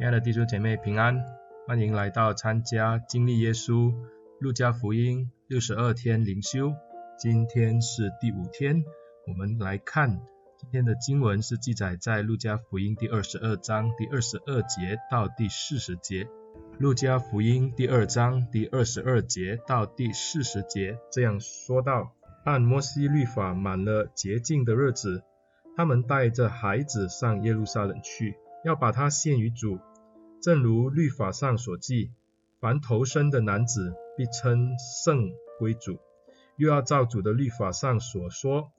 亲爱的弟兄姐妹平安，欢迎来到参加经历耶稣路加福音六十二天灵修。今天是第五天，我们来看今天的经文是记载在路加福音第二十二章第二十二节到第四十节。路加福音第二章第二十二节到第四十节这样说道：按摩西律法满了洁净的日子，他们带着孩子上耶路撒冷去，要把他献于主。正如律法上所记，凡投生的男子必称圣归主，又要照主的律法上所说，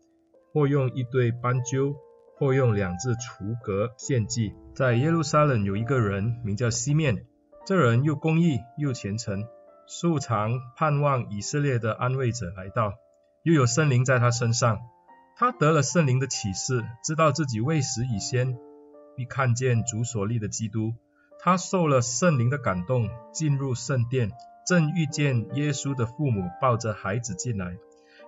或用一对斑鸠，或用两只雏鸽献祭。在耶路撒冷有一个人名叫西面，这人又公义又虔诚，素常盼望以色列的安慰者来到，又有圣灵在他身上，他得了圣灵的启示，知道自己未死以先必看见主所立的基督。他受了圣灵的感动，进入圣殿，正遇见耶稣的父母抱着孩子进来，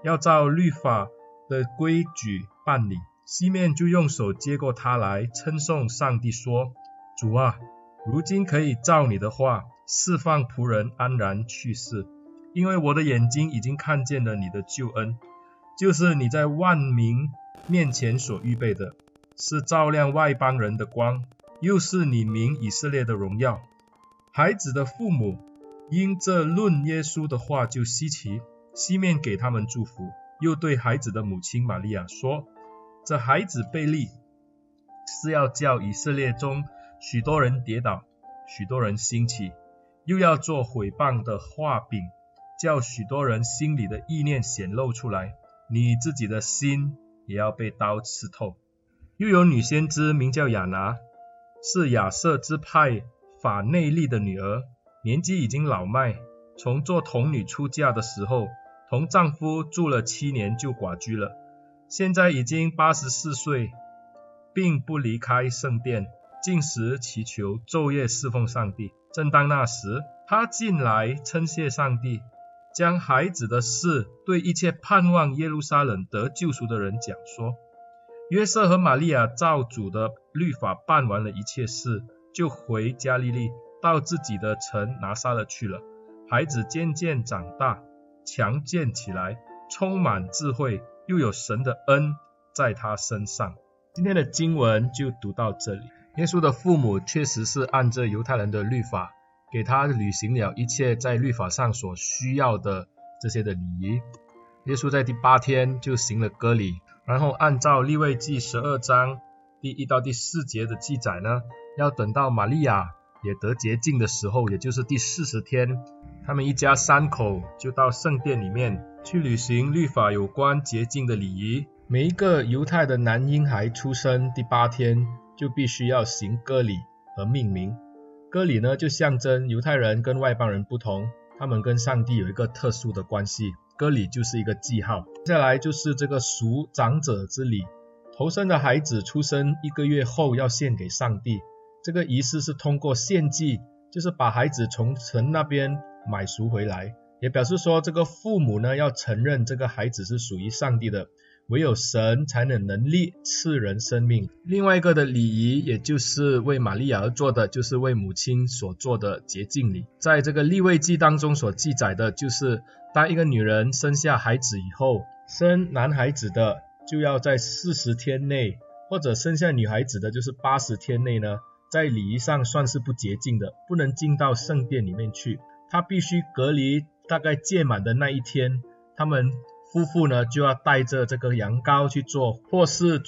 要照律法的规矩办理。西面就用手接过他来，称颂上帝说：“主啊，如今可以照你的话，释放仆人安然去世，因为我的眼睛已经看见了你的救恩，就是你在万民面前所预备的，是照亮外邦人的光。”又是你名以色列的荣耀。孩子的父母因这论耶稣的话就稀奇，西面给他们祝福，又对孩子的母亲玛利亚说：这孩子被立，是要叫以色列中许多人跌倒，许多人兴起，又要做毁谤的画饼，叫许多人心里的意念显露出来。你自己的心也要被刀刺透。又有女先知名叫亚拿。是亚瑟之派法内利的女儿，年纪已经老迈，从做童女出嫁的时候，同丈夫住了七年就寡居了，现在已经八十四岁，并不离开圣殿，进食祈求，昼夜侍奉上帝。正当那时，她进来称谢上帝，将孩子的事对一切盼望耶路撒冷得救赎的人讲说。约瑟和玛利亚造主的律法办完了一切事，就回加利利，到自己的城拿撒勒去了。孩子渐渐长大，强健起来，充满智慧，又有神的恩在他身上。今天的经文就读到这里。耶稣的父母确实是按着犹太人的律法，给他履行了一切在律法上所需要的这些的礼仪。耶稣在第八天就行了割礼。然后按照利未记十二章第一到第四节的记载呢，要等到玛利亚也得洁净的时候，也就是第四十天，他们一家三口就到圣殿里面去履行律法有关洁净的礼仪。每一个犹太的男婴孩出生第八天，就必须要行割礼和命名。割礼呢，就象征犹太人跟外邦人不同，他们跟上帝有一个特殊的关系。割礼就是一个记号，接下来就是这个赎长者之礼。头生的孩子出生一个月后要献给上帝，这个仪式是通过献祭，就是把孩子从神那边买赎回来，也表示说这个父母呢要承认这个孩子是属于上帝的，唯有神才能能力赐人生命。另外一个的礼仪，也就是为玛利亚而做的，就是为母亲所做的洁净礼。在这个立位记当中所记载的，就是。当一个女人生下孩子以后，生男孩子的就要在四十天内，或者生下女孩子的就是八十天内呢，在礼仪上算是不洁净的，不能进到圣殿里面去。她必须隔离大概届满的那一天，他们夫妇呢就要带着这个羊羔去做，或是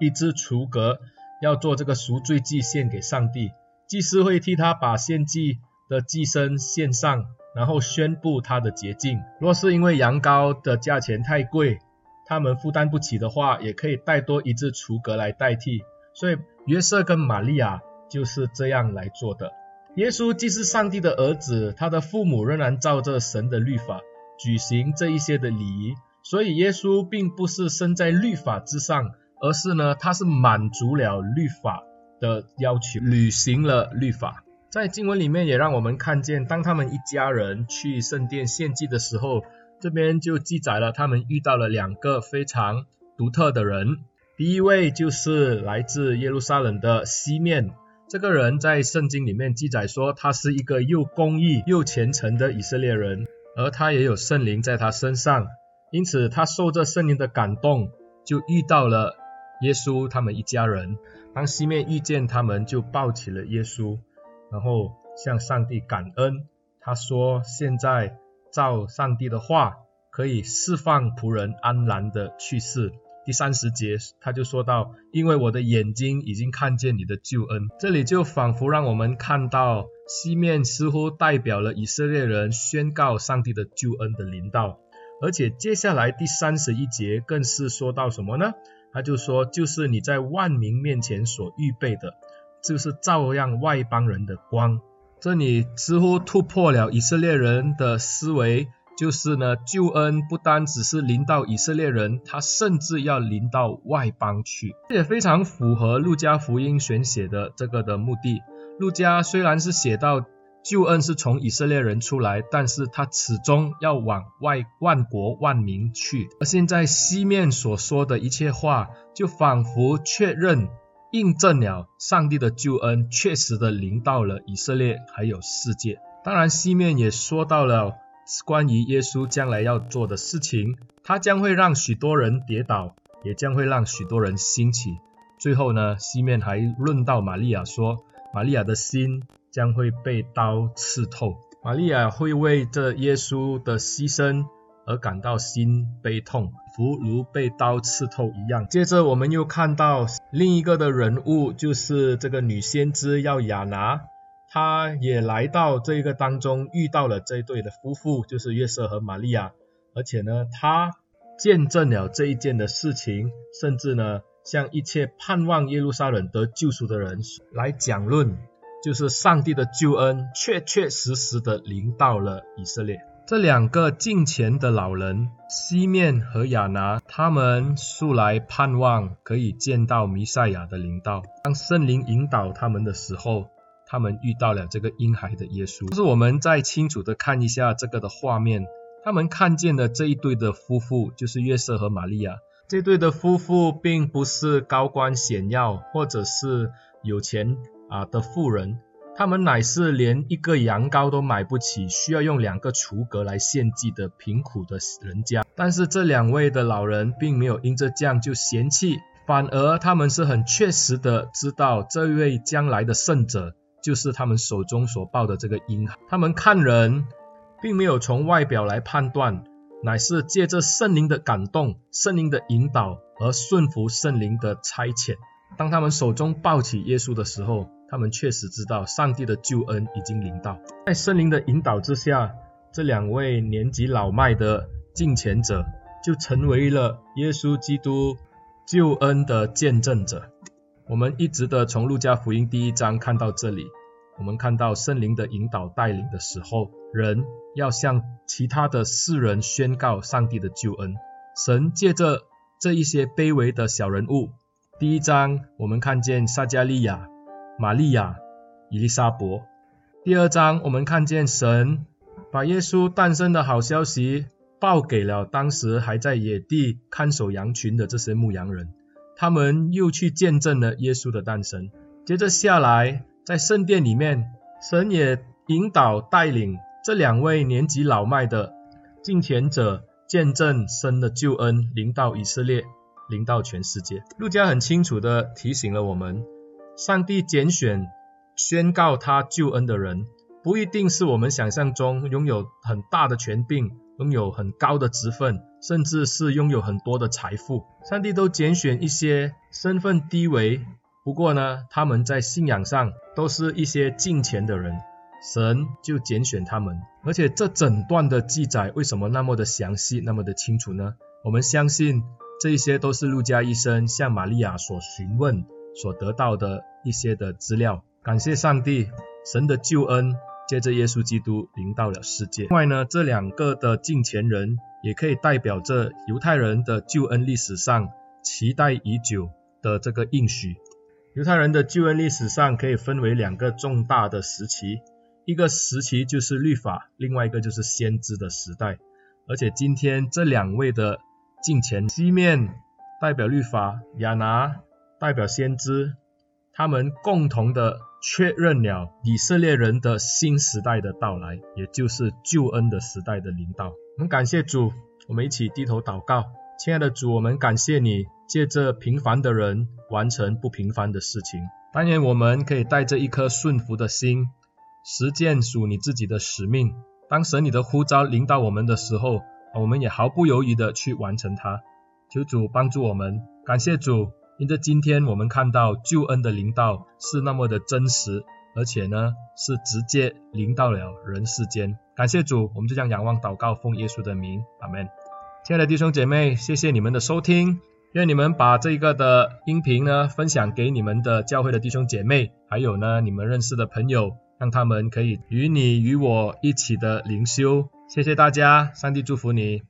一只雏鸽，要做这个赎罪祭献给上帝。祭司会替他把献祭的祭牲献上。然后宣布他的洁净。若是因为羊羔的价钱太贵，他们负担不起的话，也可以带多一只雏鸽来代替。所以约瑟跟玛利亚就是这样来做的。耶稣既是上帝的儿子，他的父母仍然照着神的律法举行这一些的礼仪。所以耶稣并不是生在律法之上，而是呢，他是满足了律法的要求，履行了律法。在经文里面也让我们看见，当他们一家人去圣殿献祭的时候，这边就记载了他们遇到了两个非常独特的人。第一位就是来自耶路撒冷的西面，这个人在圣经里面记载说，他是一个又公义又虔诚的以色列人，而他也有圣灵在他身上，因此他受着圣灵的感动，就遇到了耶稣他们一家人。当西面遇见他们，就抱起了耶稣，然后向上帝感恩。他说：“现在照上帝的话，可以释放仆人安然的去世。”第三十节，他就说到：“因为我的眼睛已经看见你的救恩。”这里就仿佛让我们看到西面似乎代表了以色列人宣告上帝的救恩的临到，而且接下来第三十一节更是说到什么呢？他就说：“就是你在万民面前所预备的，就是照亮外邦人的光。”这里似乎突破了以色列人的思维。就是呢，救恩不单只是临到以色列人，他甚至要临到外邦去，这也非常符合路加福音选写的这个的目的。路加虽然是写到救恩是从以色列人出来，但是他始终要往外万国万民去。而现在西面所说的一切话，就仿佛确认印证了上帝的救恩确实的临到了以色列还有世界。当然，西面也说到了。关于耶稣将来要做的事情，他将会让许多人跌倒，也将会让许多人兴起。最后呢，西面还论到玛利亚说，玛利亚的心将会被刀刺透，玛利亚会为这耶稣的牺牲而感到心悲痛，如如被刀刺透一样。接着我们又看到另一个的人物，就是这个女先知要亚拿。她也来到这个当中，遇到了这一对的夫妇，就是约瑟和玛利亚，而且呢，她见证了这一件的事情，甚至呢，向一切盼望耶路撒冷得救赎的人来讲论，就是上帝的救恩确确实实的临到了以色列。这两个敬虔的老人，西面和亚拿，他们素来盼望可以见到弥赛亚的灵道，当圣灵引导他们的时候。他们遇到了这个婴孩的耶稣，就是我们再清楚的看一下这个的画面，他们看见的这一对的夫妇，就是约瑟和玛利亚。这对的夫妇并不是高官显要或者是有钱啊的富人，他们乃是连一个羊羔都买不起，需要用两个雏鸽来献祭的贫苦的人家。但是这两位的老人并没有因着这样就嫌弃，反而他们是很确实的知道这位将来的圣者。就是他们手中所抱的这个婴孩，他们看人，并没有从外表来判断，乃是借着圣灵的感动、圣灵的引导而顺服圣灵的差遣。当他们手中抱起耶稣的时候，他们确实知道上帝的救恩已经临到。在圣灵的引导之下，这两位年纪老迈的敬虔者，就成为了耶稣基督救恩的见证者。我们一直的从路加福音第一章看到这里，我们看到圣灵的引导带领的时候，人要向其他的世人宣告上帝的救恩。神借着这一些卑微的小人物，第一章我们看见撒迦利亚、玛利亚、以利沙伯；第二章我们看见神把耶稣诞生的好消息报给了当时还在野地看守羊群的这些牧羊人。他们又去见证了耶稣的诞生。接着下来，在圣殿里面，神也引导带领这两位年纪老迈的敬虔者，见证神的救恩临到以色列，临到全世界。路加很清楚地提醒了我们，上帝拣选宣告他救恩的人，不一定是我们想象中拥有很大的权柄。拥有很高的职分，甚至是拥有很多的财富，上帝都拣选一些身份低微，不过呢，他们在信仰上都是一些敬虔的人，神就拣选他们。而且这整段的记载为什么那么的详细，那么的清楚呢？我们相信这一些都是路加医生向玛利亚所询问、所得到的一些的资料。感谢上帝，神的救恩。接着，耶稣基督临到了世界。另外呢，这两个的敬虔人也可以代表着犹太人的救恩历史上期待已久的这个应许。犹太人的救恩历史上可以分为两个重大的时期，一个时期就是律法，另外一个就是先知的时代。而且今天这两位的敬虔，西面代表律法，亚拿代表先知，他们共同的确认了以色列人的新时代的到来，也就是救恩的时代的领导。我们感谢主，我们一起低头祷告。亲爱的主，我们感谢你，借着平凡的人完成不平凡的事情。但愿我们可以带着一颗顺服的心，实践属你自己的使命。当神你的呼召临到我们的时候，我们也毫不犹豫的去完成它。求主帮助我们，感谢主，因着今天我们看到救恩的临到是那么的真实，而且呢是直接临到了人世间。感谢主，我们就这样仰望祷告，奉耶稣的名，阿门。亲爱的弟兄姐妹，谢谢你们的收听。愿你们把这一个的音频呢分享给你们的教会的弟兄姐妹，还有呢你们认识的朋友，让他们可以与你与我一起的灵修。谢谢大家，上帝祝福你。